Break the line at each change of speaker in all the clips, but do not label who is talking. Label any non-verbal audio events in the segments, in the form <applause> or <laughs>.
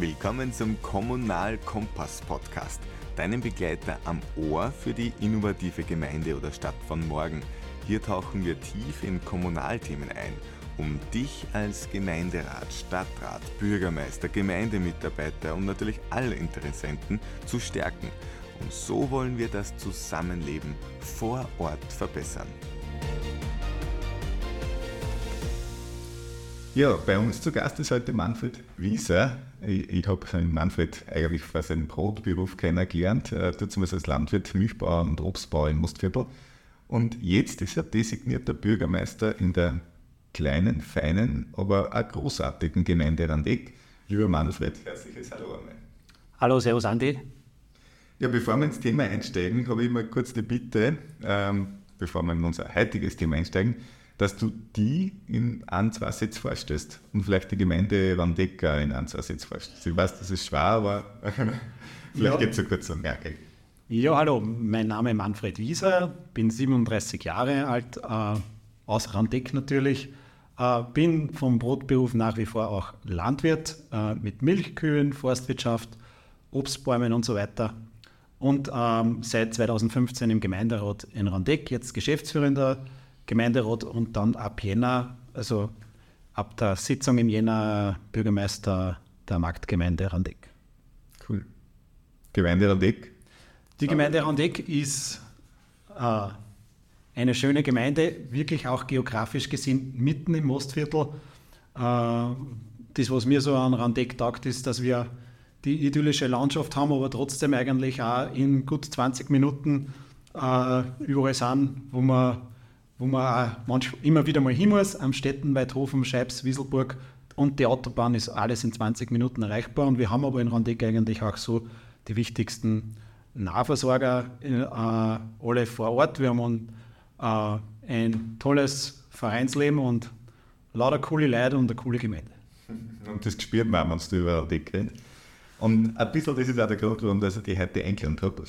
Willkommen zum Kommunal Kompass Podcast, deinem Begleiter am Ohr für die innovative Gemeinde oder Stadt von morgen. Hier tauchen wir tief in Kommunalthemen ein, um dich als Gemeinderat, Stadtrat, Bürgermeister, Gemeindemitarbeiter und natürlich alle Interessenten zu stärken. Und so wollen wir das Zusammenleben vor Ort verbessern.
Ja, bei uns zu Gast ist heute Manfred Wieser. Ich, ich habe Manfred eigentlich vor seinem Brotberuf kennengelernt, äh, damals als Landwirt, Milchbauer und Obstbauer in Mostviertel. Und jetzt ist er designierter Bürgermeister in der kleinen, feinen, aber auch großartigen Gemeinde Randeck. Lieber Manfred, herzliches Hallo einmal.
Hallo, Servus Andi.
Ja, bevor wir ins Thema einsteigen, habe ich mal kurz die Bitte, ähm, bevor wir in unser heutiges Thema einsteigen, dass du die in ein, zwei Sätzen vorstellst und vielleicht die Gemeinde Wandecker in ein, zwei Sätzen vorstellst. Ich weiß, das ist schwer, aber <laughs> vielleicht ja. gibt es so kurz einen Merkel.
Ja, hallo, mein Name ist Manfred Wieser, bin 37 Jahre alt, äh, aus Randeck natürlich, äh, bin vom Brotberuf nach wie vor auch Landwirt äh, mit Milchkühen, Forstwirtschaft, Obstbäumen und so weiter. Und ähm, seit 2015 im Gemeinderat in Randeck, jetzt geschäftsführender Gemeinderat und dann ab Jänner, also ab der Sitzung im Jänner Bürgermeister der Marktgemeinde Randeck.
Cool. Gemeinde Randeck?
Die Gemeinde Randeck ist äh, eine schöne Gemeinde, wirklich auch geografisch gesehen mitten im Mostviertel. Äh, das, was mir so an Randeck taugt, ist, dass wir die idyllische Landschaft haben, aber trotzdem eigentlich auch in gut 20 Minuten äh, überall sind, wo man wo man auch immer wieder mal hin muss, am Städten, Weidhofen, Scheibs, Wieselburg und die Autobahn ist alles in 20 Minuten erreichbar und wir haben aber in Randeck eigentlich auch so die wichtigsten Nahversorger äh, alle vor Ort. Wir haben äh, ein tolles Vereinsleben und lauter coole Leute und eine coole Gemeinde. <laughs>
Und das spürt man, wenn du über Randeck redest. Und ein bisschen das ist auch der Grund, warum ich die heute eingeladen habe.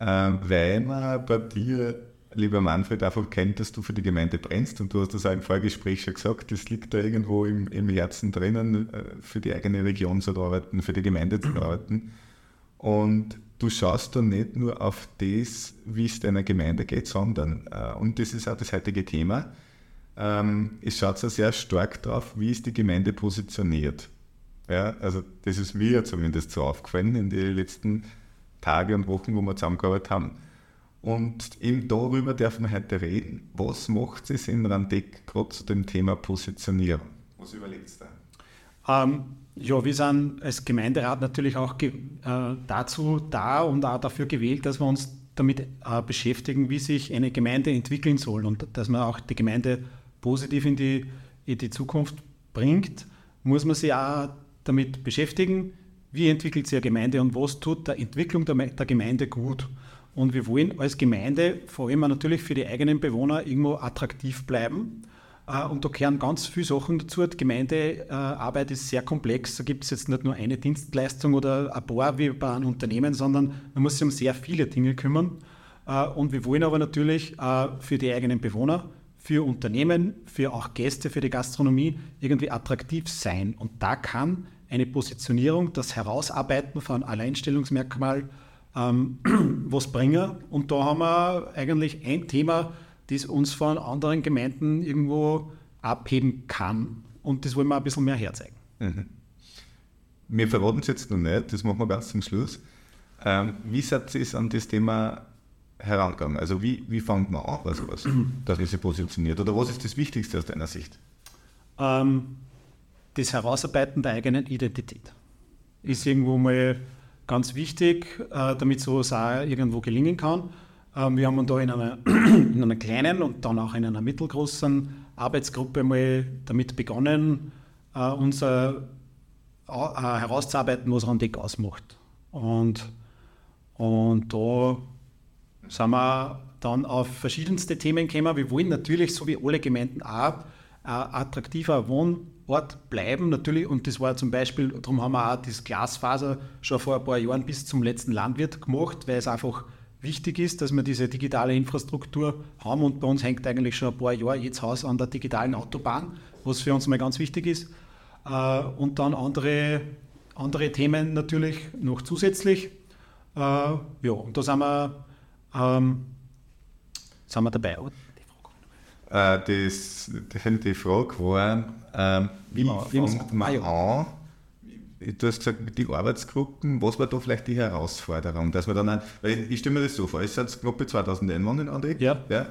Äh, weil man bei dir lieber Manfred, einfach kennt, dass du für die Gemeinde brennst und du hast das auch im Vorgespräch schon gesagt, das liegt da irgendwo im, im Herzen drinnen, äh, für die eigene Region zu arbeiten, für die Gemeinde zu arbeiten. Und du schaust da nicht nur auf das, wie es deiner Gemeinde geht, sondern, äh, und das ist auch das heutige Thema, ähm, es schaut so sehr stark drauf, wie ist die Gemeinde positioniert. Ja, also das ist mir zumindest so aufgefallen in den letzten Tagen und Wochen, wo wir zusammengearbeitet haben. Und eben darüber dürfen wir heute reden. Was macht es in Randeck gerade zu dem Thema Positionierung? Was überlegst du?
Ähm, ja, wir sind als Gemeinderat natürlich auch äh, dazu da und auch dafür gewählt, dass wir uns damit äh, beschäftigen, wie sich eine Gemeinde entwickeln soll und dass man auch die Gemeinde positiv in die, in die Zukunft bringt, muss man sich auch damit beschäftigen, wie entwickelt sich eine Gemeinde und was tut der Entwicklung der, der Gemeinde gut. Und wir wollen als Gemeinde vor allem natürlich für die eigenen Bewohner irgendwo attraktiv bleiben. Äh, und da gehören ganz viele Sachen dazu. Die Gemeindearbeit ist sehr komplex. Da gibt es jetzt nicht nur eine Dienstleistung oder ein paar wie bei einem Unternehmen, sondern man muss sich um sehr viele Dinge kümmern. Äh, und wir wollen aber natürlich äh, für die eigenen Bewohner, für Unternehmen, für auch Gäste, für die Gastronomie irgendwie attraktiv sein. Und da kann eine Positionierung, das Herausarbeiten von Alleinstellungsmerkmal ähm, <clears throat> was bringen. Und da haben wir eigentlich ein Thema, das uns von anderen Gemeinden irgendwo abheben kann. Und das wollen wir ein bisschen mehr herzeigen. Mhm.
Wir verraten es jetzt noch nicht, das machen wir ganz zum Schluss. Ähm, wie seid ihr an das Thema herangegangen? Also wie, wie fängt man an, was, was, <clears throat> dass man sich positioniert? Oder was ist das Wichtigste aus deiner Sicht?
Ähm, das Herausarbeiten der eigenen Identität ist irgendwo mal ganz wichtig, äh, damit sowas auch irgendwo gelingen kann. Ähm, wir haben da in einer, <clears throat> in einer kleinen und dann auch in einer mittelgroßen Arbeitsgruppe mal damit begonnen, äh, unser äh, herauszuarbeiten, was Randeck ausmacht. Und, und da sind wir dann auf verschiedenste Themen gekommen. Wir wollen natürlich, so wie alle Gemeinden auch, ein attraktiver Wohn- Ort bleiben natürlich. Und das war zum Beispiel, darum haben wir auch das Glasfaser schon vor ein paar Jahren bis zum letzten Landwirt gemacht, weil es einfach wichtig ist, dass wir diese digitale Infrastruktur haben. Und bei uns hängt eigentlich schon ein paar Jahre jetzt Haus an der digitalen Autobahn, was für uns mal ganz wichtig ist. Äh, und dann andere andere Themen natürlich noch zusätzlich. Äh, ja, und da sind wir, ähm, sind wir dabei.
Äh, das, die Frage war, ähm, wie, wie fängt man ah, an? Du hast gesagt, den Arbeitsgruppen, was war da vielleicht die Herausforderung? Dass wir dann, ein, weil ich stelle mir das so vor, es sind knappe 2000 Einwohner, André.
Ja.
ja.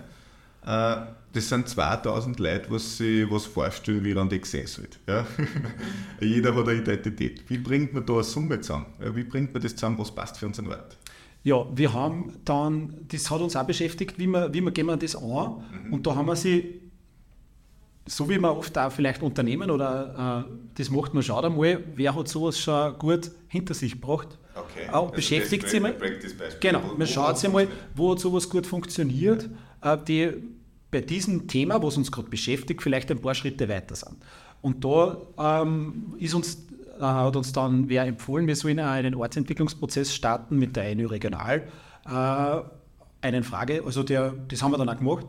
Äh, das sind 2000 Leute, was sich was vorstellen, wie dann die gesehen wird. Ja? <laughs> Jeder hat eine Identität. Wie bringt man da eine Summe zusammen? Wie bringt man das zusammen, was passt für unseren Ort?
Ja, wir haben dann, das hat uns auch beschäftigt, wie wir, wie wir gehen wir das an. Mhm. Und da haben wir sie, so wie man oft auch vielleicht Unternehmen oder äh, das macht man, schaut einmal, wer hat sowas schon gut hinter sich gebracht.
Okay.
Auch also beschäftigt sich mal. Genau, man schaut sich mal, wo hat sowas gut funktioniert, äh, die bei diesem Thema, was uns gerade beschäftigt, vielleicht ein paar Schritte weiter sind. Und da ähm, ist uns äh, hat uns dann wer empfohlen, wir sollen einen Ortsentwicklungsprozess starten mit der ENU Regional. Äh, einen Frage, also der, das haben wir dann auch gemacht,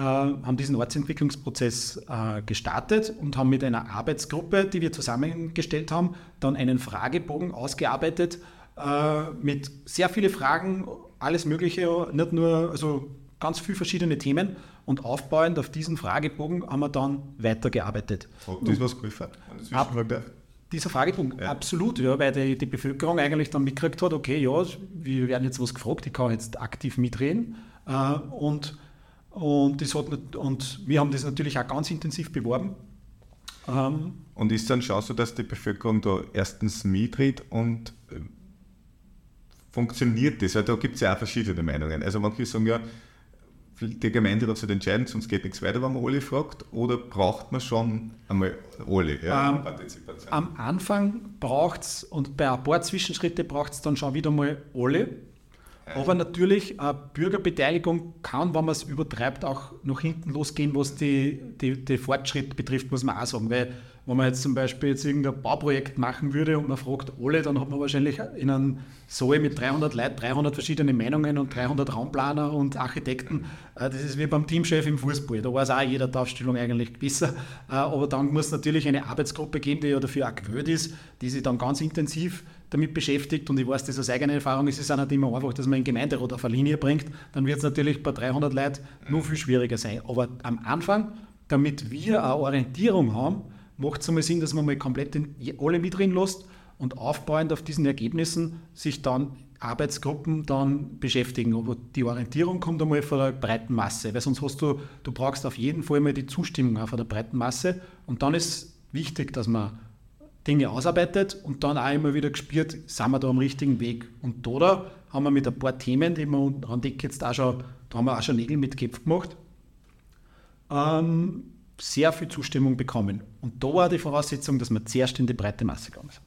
haben diesen Ortsentwicklungsprozess äh, gestartet und haben mit einer Arbeitsgruppe, die wir zusammengestellt haben, dann einen Fragebogen ausgearbeitet äh, mit sehr vielen Fragen, alles Mögliche, nicht nur, also ganz viele verschiedene Themen und aufbauend auf diesen Fragebogen haben wir dann weitergearbeitet.
Hat das was geholfen?
Ab, dieser Fragebogen, ja. absolut, ja, weil die, die, Bevölkerung eigentlich dann mitgekriegt hat, okay, ja, wir werden jetzt was gefragt, ich kann jetzt aktiv mitreden. Äh, und, und, das hat, und wir haben das natürlich auch ganz intensiv beworben.
Ähm, und ist dann schon so, dass die Bevölkerung da erstens mitredet und äh, funktioniert das? Weil da gibt es ja auch verschiedene Meinungen. Also manche sagen ja, die Gemeinde darf sich entscheiden, sonst geht nichts weiter, wenn man alle fragt? Oder braucht man schon einmal alle? Ja,
ähm, am Anfang braucht es, und bei ein paar Zwischenschritte braucht es dann schon wieder mal alle. Aber natürlich, äh, Bürgerbeteiligung kann, wenn man es übertreibt, auch nach hinten losgehen, was die, die, die Fortschritt betrifft, muss man auch sagen. Weil wenn man jetzt zum Beispiel jetzt irgendein Bauprojekt machen würde und man fragt alle, dann hat man wahrscheinlich in einem Saal mit 300 Leuten 300 verschiedene Meinungen und 300 Raumplaner und Architekten. Äh, das ist wie beim Teamchef im Fußball. Da weiß auch jeder die Aufstellung eigentlich besser. Äh, aber dann muss es natürlich eine Arbeitsgruppe geben, die ja dafür auch gewählt ist, die sich dann ganz intensiv damit beschäftigt und ich weiß das aus eigener Erfahrung, es ist auch nicht immer einfach, dass man einen Gemeinderat auf eine Linie bringt, dann wird es natürlich bei 300 Leuten nur viel schwieriger sein. Aber am Anfang, damit wir eine Orientierung haben, macht es einmal Sinn, dass man mal komplett alle mit drin lässt und aufbauend auf diesen Ergebnissen sich dann Arbeitsgruppen dann beschäftigen. Aber die Orientierung kommt einmal von der breiten Masse, weil sonst hast du, du brauchst auf jeden Fall mal die Zustimmung auch von der breiten Masse und dann ist wichtig, dass man Dinge ausarbeitet und dann auch immer wieder gespürt, sind wir da am richtigen Weg. Und da, haben wir mit ein paar Themen, die wir an Deck jetzt auch schon, da haben wir auch schon Nägel mit Köpfen gemacht, ähm, sehr viel Zustimmung bekommen. Und da war die Voraussetzung, dass wir zuerst in die breite Masse gegangen sind.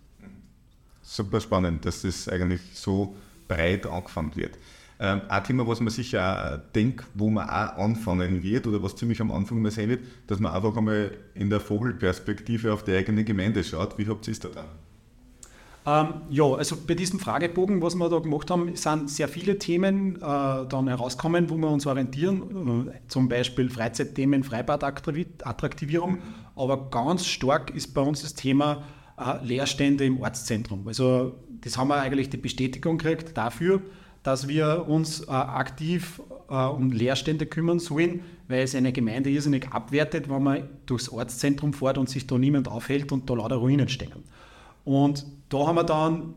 Super spannend, dass das eigentlich so breit angefangen wird. Ähm, ein Thema, was man sicher auch denkt, wo man auch anfangen wird oder was ziemlich am Anfang mal sein wird, dass man einfach einmal in der Vogelperspektive auf die eigene Gemeinde schaut. Wie habt ihr es da dann?
Ähm, ja, also bei diesem Fragebogen, was wir da gemacht haben, sind sehr viele Themen äh, dann herauskommen, wo wir uns orientieren. Äh, zum Beispiel Freizeitthemen, Freibadattraktivierung. Aber ganz stark ist bei uns das Thema äh, Leerstände im Ortszentrum. Also das haben wir eigentlich die Bestätigung gekriegt dafür, dass wir uns äh, aktiv äh, um Leerstände kümmern sollen, weil es eine Gemeinde irrsinnig abwertet, wenn man durchs Ortszentrum fährt und sich da niemand aufhält und da lauter Ruinen stehen. Und da haben wir dann,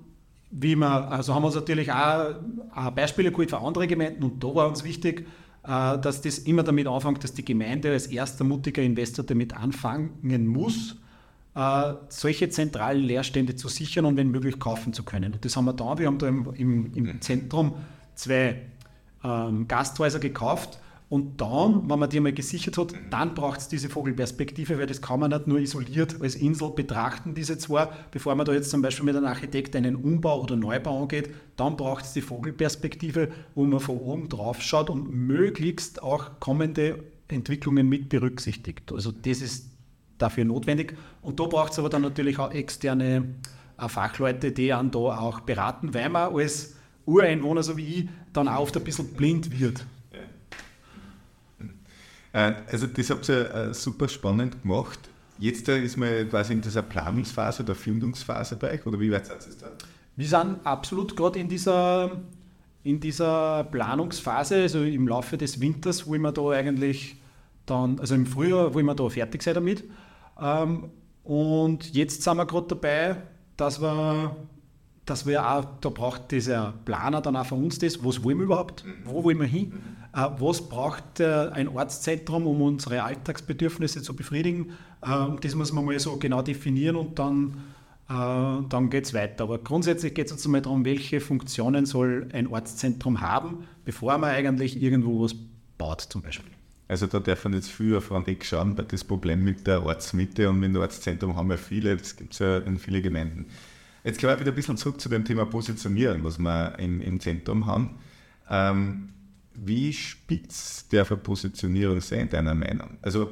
wie wir, also haben wir uns natürlich auch, auch Beispiele geholt für andere Gemeinden und da war uns wichtig, äh, dass das immer damit anfängt, dass die Gemeinde als erster mutiger Investor damit anfangen muss, äh, solche zentralen Leerstände zu sichern und wenn möglich kaufen zu können. Das haben wir da. Wir haben da im, im, im Zentrum zwei ähm, Gasthäuser gekauft und dann, wenn man die mal gesichert hat, dann braucht es diese Vogelperspektive, weil das kann man nicht nur isoliert als Insel betrachten, diese zwei, bevor man da jetzt zum Beispiel mit einem Architekt einen Umbau oder Neubau angeht, dann braucht es die Vogelperspektive, wo man von oben drauf schaut und möglichst auch kommende Entwicklungen mit berücksichtigt. Also das ist dafür notwendig. Und da braucht es aber dann natürlich auch externe äh, Fachleute, die einen da auch beraten, weil man als Ureinwohner, so wie ich, dann auch oft ein bisschen blind wird.
Äh, also das habt ihr äh, super spannend gemacht. Jetzt ist man quasi in dieser Planungsphase oder Findungsphase bei euch, oder wie weit seid ihr da?
Wir sind absolut gerade in dieser, in dieser Planungsphase, also im Laufe des Winters, wo wir da eigentlich dann, also im Frühjahr, wo wir da fertig sein damit. Ähm, und jetzt sind wir gerade dabei, dass wir, dass wir auch, da braucht dieser Planer dann auch von uns das, was wollen wir überhaupt, wo wollen wir hin, äh, was braucht äh, ein Ortszentrum, um unsere Alltagsbedürfnisse zu befriedigen. Äh, das muss man mal so genau definieren und dann, dann geht es weiter. Aber grundsätzlich geht es uns einmal darum, welche Funktionen soll ein Ortszentrum haben, bevor man eigentlich irgendwo was baut zum Beispiel.
Also da darf man jetzt viel auf Weg schauen, weil das Problem mit der Ortsmitte und mit dem Ortszentrum haben wir viele, das gibt es ja in vielen Gemeinden. Jetzt gehen wir wieder ein bisschen zurück zu dem Thema Positionieren, was wir im, im Zentrum haben. Ähm, wie spitz darf eine Positionierung sein, deiner Meinung? Also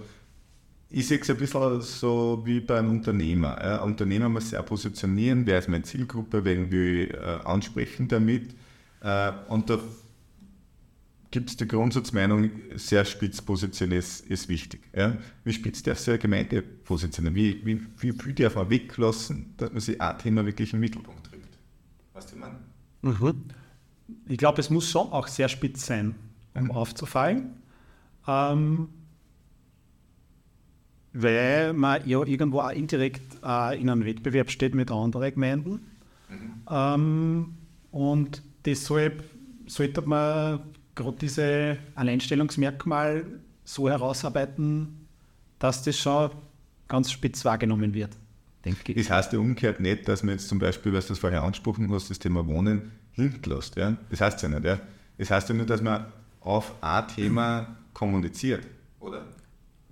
ich sehe es ein bisschen so wie bei einem Unternehmer. Ein Unternehmer muss sich auch positionieren, wer ist meine Zielgruppe, wen will ich äh, ansprechen damit. Äh, und da gibt es die Grundsatzmeinung, sehr spitz positionieren ist, ist wichtig. Ja? Wie spitz darf sich eine Gemeinde positionieren? Wie, wie, wie viel darf man weglassen, dass man sich ein Thema wirklich im Mittelpunkt drückt? Weißt du, man?
Mhm. Ich glaube, es muss schon auch sehr spitz sein, um mhm. aufzufallen. Ähm, weil man ja irgendwo auch indirekt äh, in einem Wettbewerb steht mit anderen Gemeinden. Mhm. Ähm, und deshalb sollte man gerade diese Alleinstellungsmerkmal so herausarbeiten, dass das schon ganz spitz wahrgenommen wird,
denke ich. Das heißt ja umgekehrt nicht, dass man jetzt zum Beispiel, was du das vorher angesprochen hast, das Thema Wohnen hinten lässt. Ja? Das heißt ja nicht. Ja? Das heißt ja nur, dass man auf ein Thema kommuniziert, oder?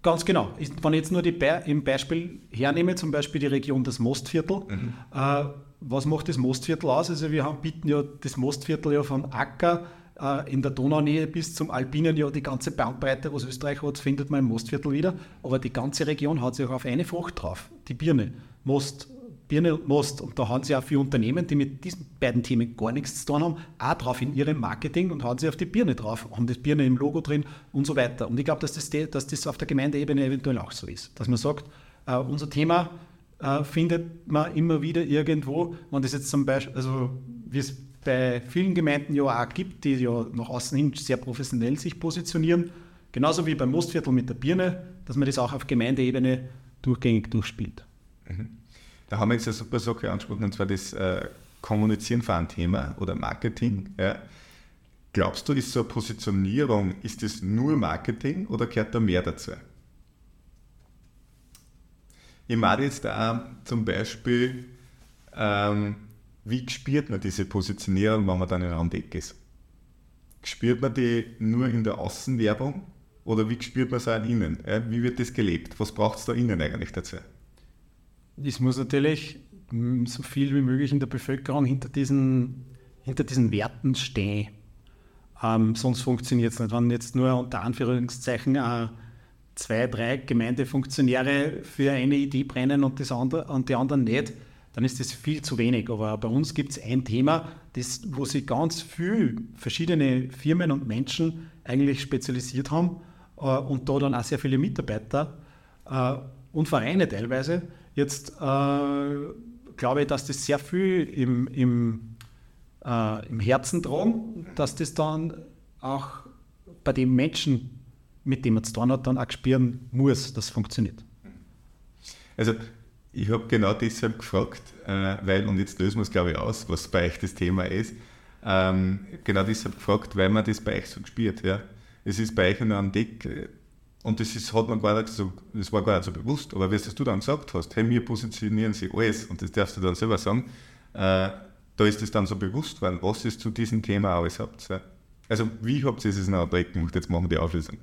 Ganz genau. Wenn ich jetzt nur die Be im Beispiel hernehme, zum Beispiel die Region des Mostviertel, mhm. äh, was macht das Mostviertel aus? Also wir haben, bieten ja das Mostviertel ja von Acker in der Donaunähe bis zum Alpinen, ja, die ganze Bandbreite, was Österreich hat, findet man im Mostviertel wieder. Aber die ganze Region hat sich auch auf eine Frucht drauf, die Birne. Most, Birne Most. Und da haben sie auch viele Unternehmen, die mit diesen beiden Themen gar nichts zu tun haben, auch drauf in ihrem Marketing und haben sie auf die Birne drauf, haben das Birne im Logo drin und so weiter. Und ich glaube, dass das, dass das auf der Gemeindeebene eventuell auch so ist. Dass man sagt, uh, unser Thema uh, findet man immer wieder irgendwo, wenn das jetzt zum Beispiel, also wie es bei vielen Gemeinden ja auch gibt, die ja nach außen hin sehr professionell sich positionieren. Genauso wie beim Mostviertel mit der Birne, dass man das auch auf Gemeindeebene durchgängig durchspielt.
Mhm. Da haben wir jetzt eine super Sache angesprochen, und zwar das äh, Kommunizieren für ein Thema oder Marketing. Ja. Glaubst du, ist so eine Positionierung, ist das nur Marketing oder gehört da mehr dazu? Ich meine jetzt da zum Beispiel ähm, wie spürt man diese Positionierung, wenn man dann in einem Deck ist? Spürt man die nur in der Außenwerbung oder wie spürt man es auch innen? Wie wird das gelebt? Was braucht es da innen eigentlich dazu?
Es muss natürlich so viel wie möglich in der Bevölkerung hinter diesen, hinter diesen Werten stehen. Ähm, sonst funktioniert es nicht. Wenn jetzt nur unter Anführungszeichen äh, zwei, drei Gemeindefunktionäre für eine Idee brennen und, das andere, und die anderen nicht, dann ist das viel zu wenig. Aber bei uns gibt es ein Thema, das, wo sich ganz viele verschiedene Firmen und Menschen eigentlich spezialisiert haben äh, und da dann auch sehr viele Mitarbeiter äh, und Vereine teilweise. Jetzt äh, glaube ich, dass das sehr viel im, im, im Herzen tragen, dass das dann auch bei den Menschen, mit denen man zu tun hat, dann auch spüren muss, dass es funktioniert.
Also ich habe genau deshalb gefragt, äh, weil, und jetzt lösen wir es glaube ich aus, was bei euch das Thema ist, ähm, genau deshalb gefragt, weil man das bei euch so gespielt. Ja. Es ist bei euch nur ein Deck äh, und das ist, hat man gar nicht so, das war gar nicht so bewusst, aber wie du dann gesagt hast, hey, wir positionieren sie alles und das darfst du dann selber sagen, äh, da ist es dann so bewusst worden, was es zu diesem Thema alles habt. Ja. Also wie habt ihr es noch ein Projekt gemacht? Jetzt machen wir die Auflösung.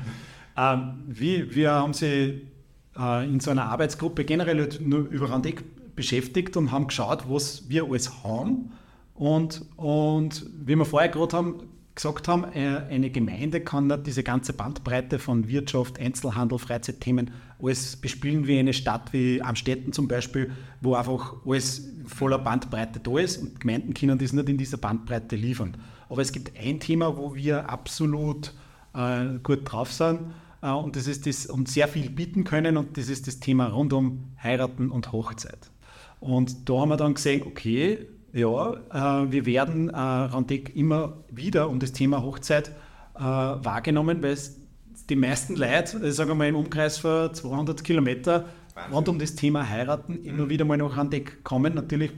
<laughs>
ähm, wie, wir haben sie in so einer Arbeitsgruppe generell nur über Randeck beschäftigt und haben geschaut, was wir alles haben. Und, und wie wir vorher gerade haben, gesagt haben, äh, eine Gemeinde kann nicht diese ganze Bandbreite von Wirtschaft, Einzelhandel, Freizeitthemen alles bespielen wie eine Stadt wie Amstetten zum Beispiel, wo einfach alles voller Bandbreite da ist und Gemeinden können das nicht in dieser Bandbreite liefern. Aber es gibt ein Thema, wo wir absolut äh, gut drauf sind Äh, und das ist das und sehr viel bieten können und das ist das Thema rund um Heiraten und Hochzeit. Und da haben wir dann gesehen, okay, ja, äh, wir werden äh, Randeck immer wieder um das Thema Hochzeit äh, wahrgenommen, weil es die meisten Leute, äh, sagen wir mal im Umkreis von 200 Kilometer, rund um das Thema Heiraten immer wieder mal nach Randeck kommen. Natürlich,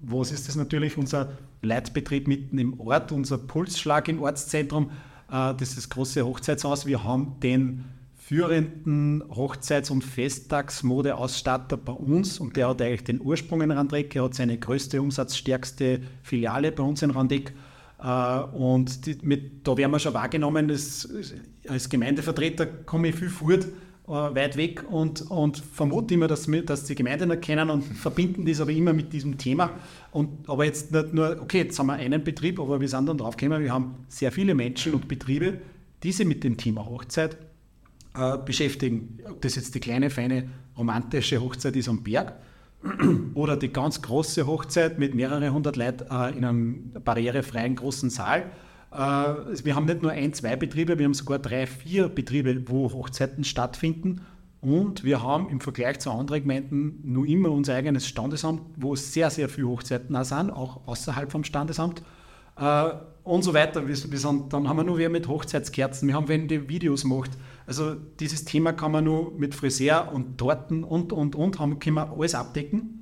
was ist das natürlich? Unser Leitbetrieb mitten im Ort, unser Pulsschlag im Ortszentrum, äh, das ist das große Hochzeitshaus. Wir haben den führenden Hochzeits- und Festtagsmodeausstatter bei uns und der hat eigentlich den Ursprung in Randeck. Er hat seine größte, umsatzstärkste Filiale bei uns in Randeck. Äh, und die, mit, da werden wir schon wahrgenommen, dass, als Gemeindevertreter komme ich viel fort, weit weg und, und vermute immer, dass, wir, dass die Gemeinden erkennen und verbinden das aber immer mit diesem Thema. Und, aber jetzt nicht nur, okay, jetzt haben wir einen Betrieb, aber wir sind dann draufgekommen, wir haben sehr viele Menschen und Betriebe, die sich mit dem Thema Hochzeit äh, beschäftigen. Ob das jetzt die kleine, feine, romantische Hochzeit ist am Berg <clears throat> oder die ganz große Hochzeit mit mehreren hundert Leuten äh, in einem barrierefreien großen Saal. Äh, wir haben nicht nur ein, zwei Betriebe, wir haben sogar drei, vier Betriebe, wo Hochzeiten stattfinden. Und wir haben im Vergleich zu anderen Gemeinden nur immer unser eigenes Standesamt, wo sehr, sehr viele Hochzeiten auch sind, auch außerhalb vom Standesamt. Äh, und so weiter. Wir, sind, dann haben wir nur wer mit Hochzeitskerzen, wir haben wenn die Videos macht. Also dieses Thema kann man nur mit Friseur und Torten und, und, und, haben, können wir alles abdecken.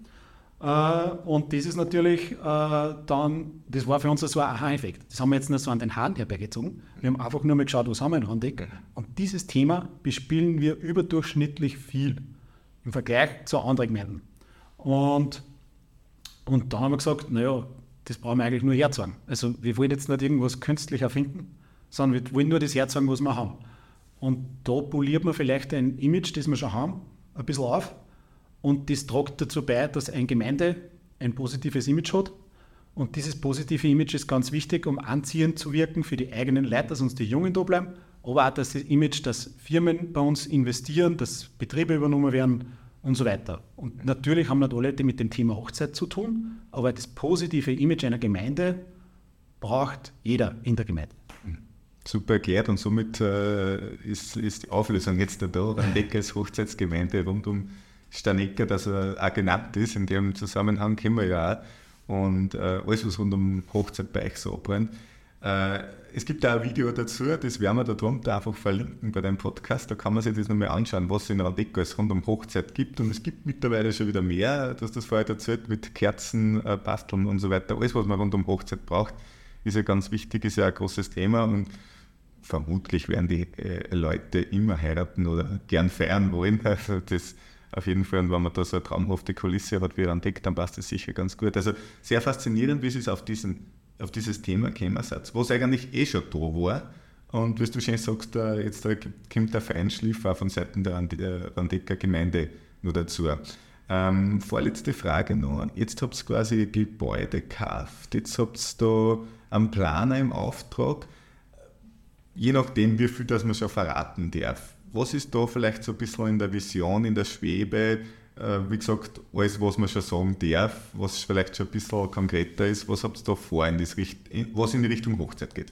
Äh, und das ist natürlich äh, dann, das war für uns so ein Aha-Effekt. Das haben wir jetzt nicht so an den Haaren herbeigezogen. Wir haben einfach nur mal geschaut, was haben wir in Randeck. Und dieses Thema bespielen wir überdurchschnittlich viel im Vergleich zu anderen Gemeinden. Und, und dann haben wir gesagt, naja, das brauchen wir eigentlich nur herzeigen. Also wir wollen jetzt nicht irgendwas künstlich erfinden, sondern wir wollen nur das herzeigen, was wir haben. Und da poliert man vielleicht ein Image, das wir schon haben, ein bisschen auf. Und das trägt dazu bei, dass eine Gemeinde ein positives Image hat. Und dieses positive Image ist ganz wichtig, um anziehend zu wirken für die eigenen Leute, dass uns die Jungen da bleiben. Aber auch das Image, dass Firmen bei uns investieren, dass Betriebe übernommen werden und so weiter. Und natürlich haben nicht alle mit dem Thema Hochzeit zu tun, aber das positive Image einer Gemeinde braucht jeder in der Gemeinde.
Super erklärt und somit äh, ist, ist, die Auflösung jetzt da, Randeck als Hochzeitsgemeinde rund um Stanecker, dass er auch genannt ist. In dem Zusammenhang kennen wir ja auch. Und äh, alles, was rund um Hochzeit bei euch so abbrennt. Äh, es gibt da ein Video dazu, das werden wir da drunter einfach verlinken bei deinem Podcast. Da kann man sich das nochmal anschauen, was es in Randeco als rund um Hochzeit gibt. Und es gibt mittlerweile schon wieder mehr, dass das vorher erzählt, mit Kerzen, äh, Basteln und so weiter. Alles, was man rund um Hochzeit braucht, ist ja ganz wichtig, ist ja ein großes Thema. Und vermutlich werden die äh, Leute immer heiraten oder gern feiern wollen. <laughs> Also das auf jeden Fall. Und wenn man da so eine traumhafte Kulisse hat wie Randeck, dann passt das sicher ganz gut. Also sehr faszinierend, wie es auf diesen auf dieses Thema gekommen seid, was eigentlich eh schon da war. Und wie du schön sagst, jetzt kommt der Feinschliff auch von Seiten der Randecker Gemeinde nur dazu. Ähm, vorletzte Frage noch. Jetzt habt ihr quasi Gebäude gekauft. Jetzt habt ihr da einen Planer im Auftrag. Je nachdem, wie viel das man schon verraten darf. Was ist da vielleicht so ein bisschen in der Vision, in der Schwebe? Äh, wie gesagt, alles, was man schon sagen darf, was vielleicht schon ein bisschen konkreter ist, was habt ihr da vor, in das Richt was in die Richtung Hochzeit geht?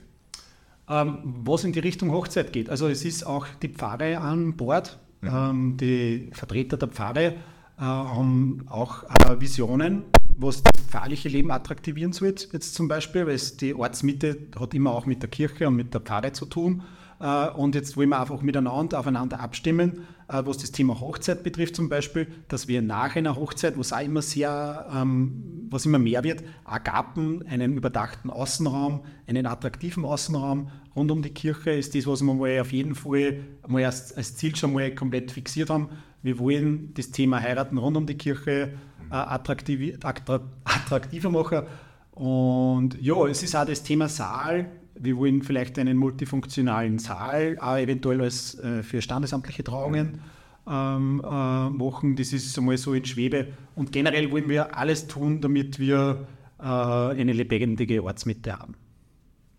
Ähm, was in die Richtung Hochzeit geht. Also es ist auch die Pfarre an Bord. Mhm. Ähm, die Vertreter der Pfarre äh, haben auch äh, Visionen, was das pfarrliche Leben attraktivieren soll. Jetzt zum Beispiel, weil es die Ortsmitte hat immer auch mit der Kirche und mit der Pfarre zu tun. Äh, und jetzt wollen wir einfach miteinander aufeinander abstimmen, äh, was das Thema Hochzeit betrifft zum Beispiel, dass wir nach einer Hochzeit, was auch immer sehr, ähm, was immer mehr wird, Agapen, einen überdachten Außenraum, einen attraktiven Außenraum rund um die Kirche ist das, was wir mal auf jeden Fall mal als, als Ziel schon mal komplett fixiert haben. Wir wollen das Thema Heiraten rund um die Kirche äh, attraktiv, attraktiver machen. Und ja, es ist auch das Thema Saal wir wollen vielleicht einen multifunktionalen Saal, auch eventuell als, äh, für standesamtliche Trauungen ähm, äh, machen. Das ist einmal so in Schwebe. Und generell wollen wir alles tun, damit wir äh, eine lebendige Ortsmitte haben.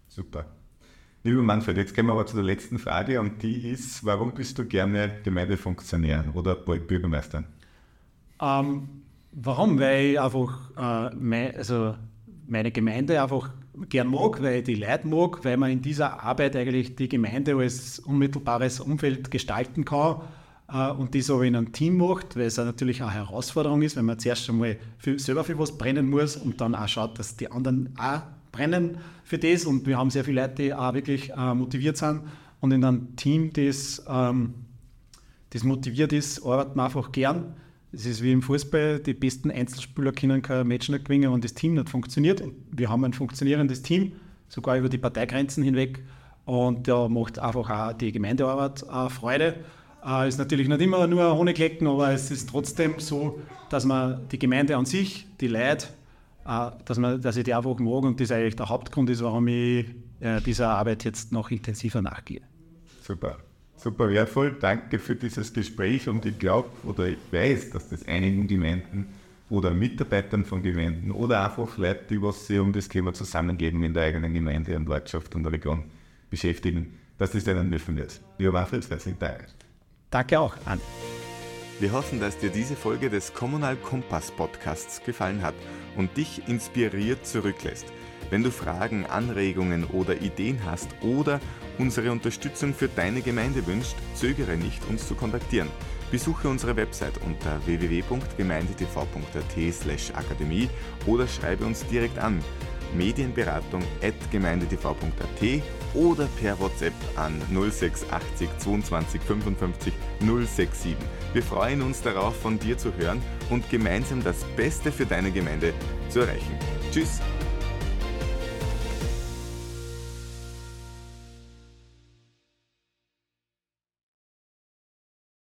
Super. Lieber Manfred, jetzt gehen wir aber zu der letzten Frage und die ist, warum bist du gerne Gemeindefunktionär oder Bürgermeister?
Ähm, warum? Weil ich einfach äh, mein, also meine Gemeinde einfach gern mag, weil ich die Leute mag, weil man in dieser Arbeit eigentlich die Gemeinde als unmittelbares Umfeld gestalten kann äh, und das aber in einem Team macht, weil es natürlich eine Herausforderung ist, wenn man zuerst einmal für, selber für was brennen muss und dann auch schaut, dass die anderen auch brennen für das. Und wir haben sehr viele Leute, die auch wirklich äh, motiviert sind. Und in einem Team, das, ähm, das motiviert ist, arbeitet man einfach gern es ist wie im Fußball, die besten Einzelspieler können kein Match nicht gewinnen, wenn das Team nicht funktioniert. Wir haben ein funktionierendes Team, sogar über die Parteigrenzen hinweg. Und da macht einfach auch die Gemeindearbeit Freude. Äh, ist natürlich nicht immer nur Honiglecken, aber es ist trotzdem so, dass man die Gemeinde an sich, die Leute, äh, dass, man, dass ich die einfach mag und das eigentlich der Hauptgrund ist, warum ich äh, dieser Arbeit jetzt noch intensiver nachgehe.
Super super wertvoll. Danke für dieses Gespräch und ich glaube oder ich weiß, dass das einigen Gemeinden oder Mitarbeitern von Gemeinden oder einfach Leute, die was sich um das Thema zusammengeben in der eigenen Gemeinde und Ortschaft und Region beschäftigen, dass das ihnen helfen wird. Lieber Manfred, herzlichen Dank.
Danke auch, Anne.
Wir hoffen, dass dir diese Folge des Kommunal Kompass Podcasts gefallen hat und dich inspiriert zurücklässt. Wenn du Fragen, Anregungen oder Ideen hast oder unsere Unterstützung für deine Gemeinde wünscht, zögere nicht, uns zu kontaktieren. Besuche unsere Website unter www.gemeindetv.at/akademie oder schreibe uns direkt an medienberatung at gemeindetv.at oder per WhatsApp an 0680 22 55 067. Wir freuen uns darauf, von dir zu hören und gemeinsam das Beste für deine Gemeinde zu erreichen. Tschüss!